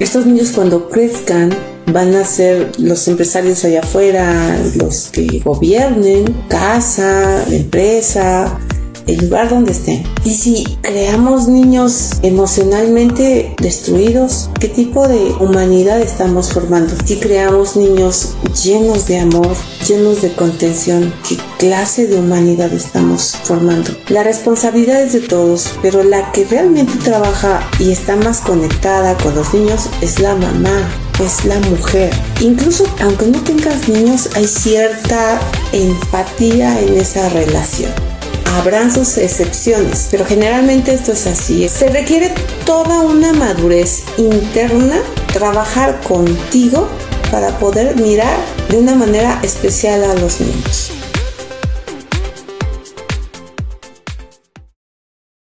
Estos niños cuando crezcan van a ser los empresarios allá afuera, los que gobiernen, casa, empresa, el lugar donde estén. Y si creamos niños emocionalmente destruidos, ¿qué tipo de humanidad estamos formando? Si creamos niños llenos de amor, llenos de contención, ¿qué clase de humanidad estamos formando? La responsabilidad es de todos, pero la que realmente trabaja y está más conectada con los niños es la mamá es la mujer. Incluso aunque no tengas niños, hay cierta empatía en esa relación. Habrán sus excepciones, pero generalmente esto es así. Se requiere toda una madurez interna, trabajar contigo para poder mirar de una manera especial a los niños.